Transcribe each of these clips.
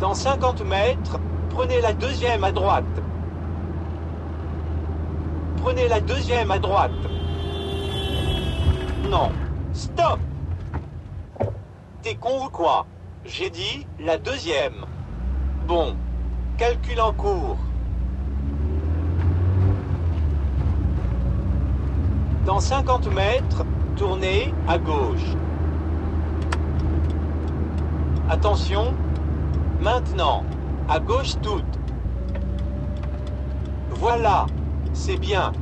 Dans 50 mètres, prenez la deuxième à droite. Prenez la deuxième à droite. Non. Stop T'es con ou quoi? J'ai dit la deuxième. Bon. Calcul en cours. Dans 50 mètres, tournez à gauche. Attention. Maintenant. À gauche toute. Voilà. C'est bien.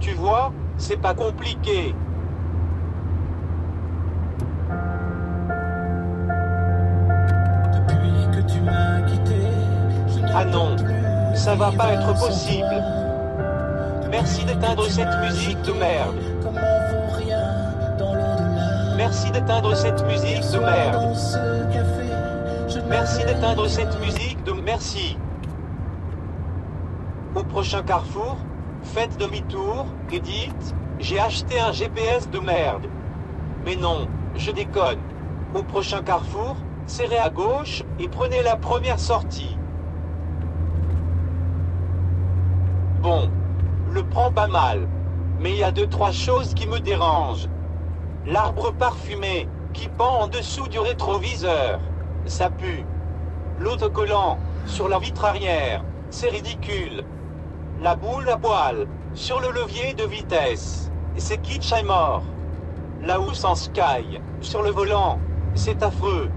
Tu vois, c'est pas compliqué. Depuis que tu m'as quitté, je Ah non, ça va pas être possible. Merci d'éteindre cette musique de merde. Merci d'éteindre cette musique de merde. Merci d'éteindre cette musique de merci. Au prochain carrefour, faites demi-tour et dites J'ai acheté un GPS de merde. Mais non, je déconne. Au prochain carrefour, serrez à gauche et prenez la première sortie. Bon, le prends pas mal. Mais il y a deux trois choses qui me dérangent. L'arbre parfumé qui pend en dessous du rétroviseur. Ça pue. L'autocollant sur la vitre arrière. C'est ridicule. La boule à poil sur le levier de vitesse. C'est kitsch et mort. La housse en sky sur le volant. C'est affreux.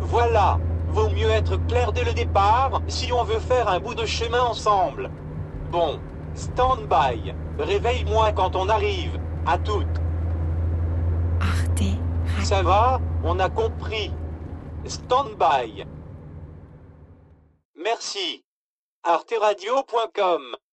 Voilà. Vaut mieux être clair dès le départ si on veut faire un bout de chemin ensemble. Bon. Stand by. Réveille-moi quand on arrive. À toutes. Arte Ça va? On a compris. Stand by. Merci. arteradio.com